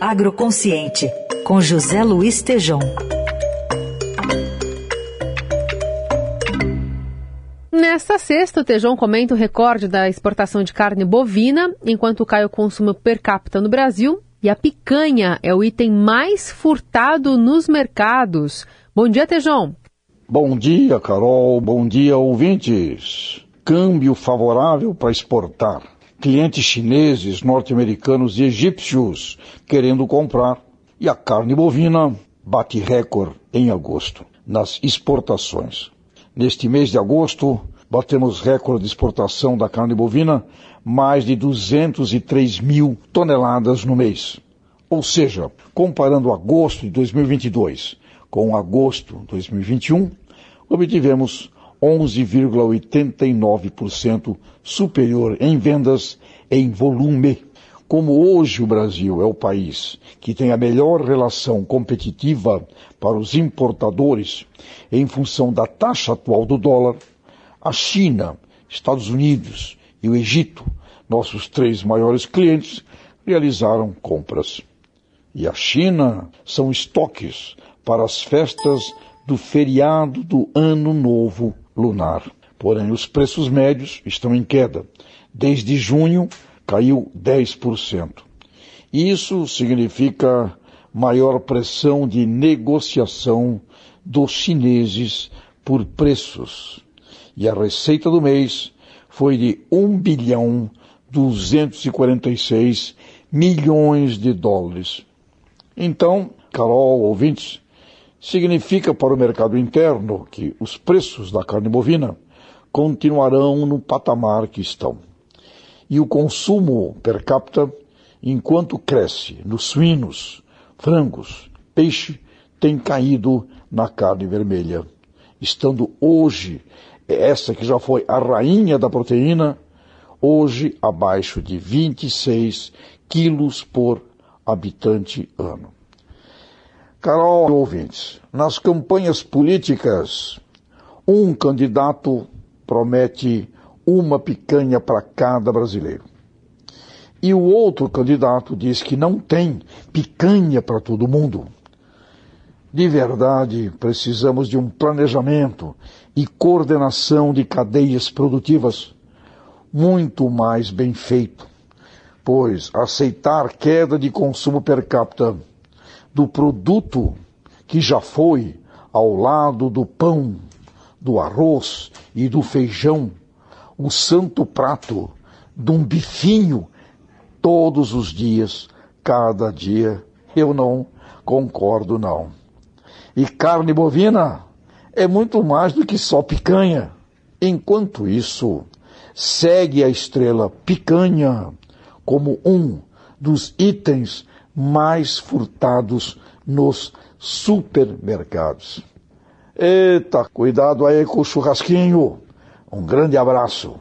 Agroconsciente, com José Luiz Tejom. Nesta sexta, o Tejão comenta o recorde da exportação de carne bovina, enquanto cai o consumo per capita no Brasil. E a picanha é o item mais furtado nos mercados. Bom dia, Tejão. Bom dia, Carol. Bom dia, ouvintes. Câmbio favorável para exportar. Clientes chineses, norte-americanos e egípcios querendo comprar. E a carne bovina bate recorde em agosto nas exportações. Neste mês de agosto, batemos recorde de exportação da carne bovina, mais de 203 mil toneladas no mês. Ou seja, comparando agosto de 2022 com agosto de 2021, obtivemos 11,89% superior em vendas em volume. Como hoje o Brasil é o país que tem a melhor relação competitiva para os importadores em função da taxa atual do dólar, a China, Estados Unidos e o Egito, nossos três maiores clientes, realizaram compras. E a China são estoques para as festas do feriado do Ano Novo Lunar. Porém, os preços médios estão em queda. Desde junho, caiu 10%. Isso significa maior pressão de negociação dos chineses por preços. E a receita do mês foi de 1 bilhão 246 milhões de dólares. Então, Carol, ouvintes, significa para o mercado interno que os preços da carne bovina continuarão no patamar que estão. E o consumo per capita, enquanto cresce nos suínos, frangos, peixe, tem caído na carne vermelha, estando hoje, essa que já foi a rainha da proteína, hoje abaixo de 26 quilos por habitante ano. Carol, ouvintes, nas campanhas políticas, um candidato promete uma picanha para cada brasileiro. E o outro candidato diz que não tem picanha para todo mundo. De verdade, precisamos de um planejamento e coordenação de cadeias produtivas muito mais bem feito, pois aceitar queda de consumo per capita do produto que já foi ao lado do pão, do arroz e do feijão o santo prato de um bifinho todos os dias, cada dia. Eu não concordo, não. E carne bovina é muito mais do que só picanha. Enquanto isso, segue a estrela picanha como um dos itens mais furtados nos supermercados. Eita, cuidado aí com o churrasquinho. Um grande abraço.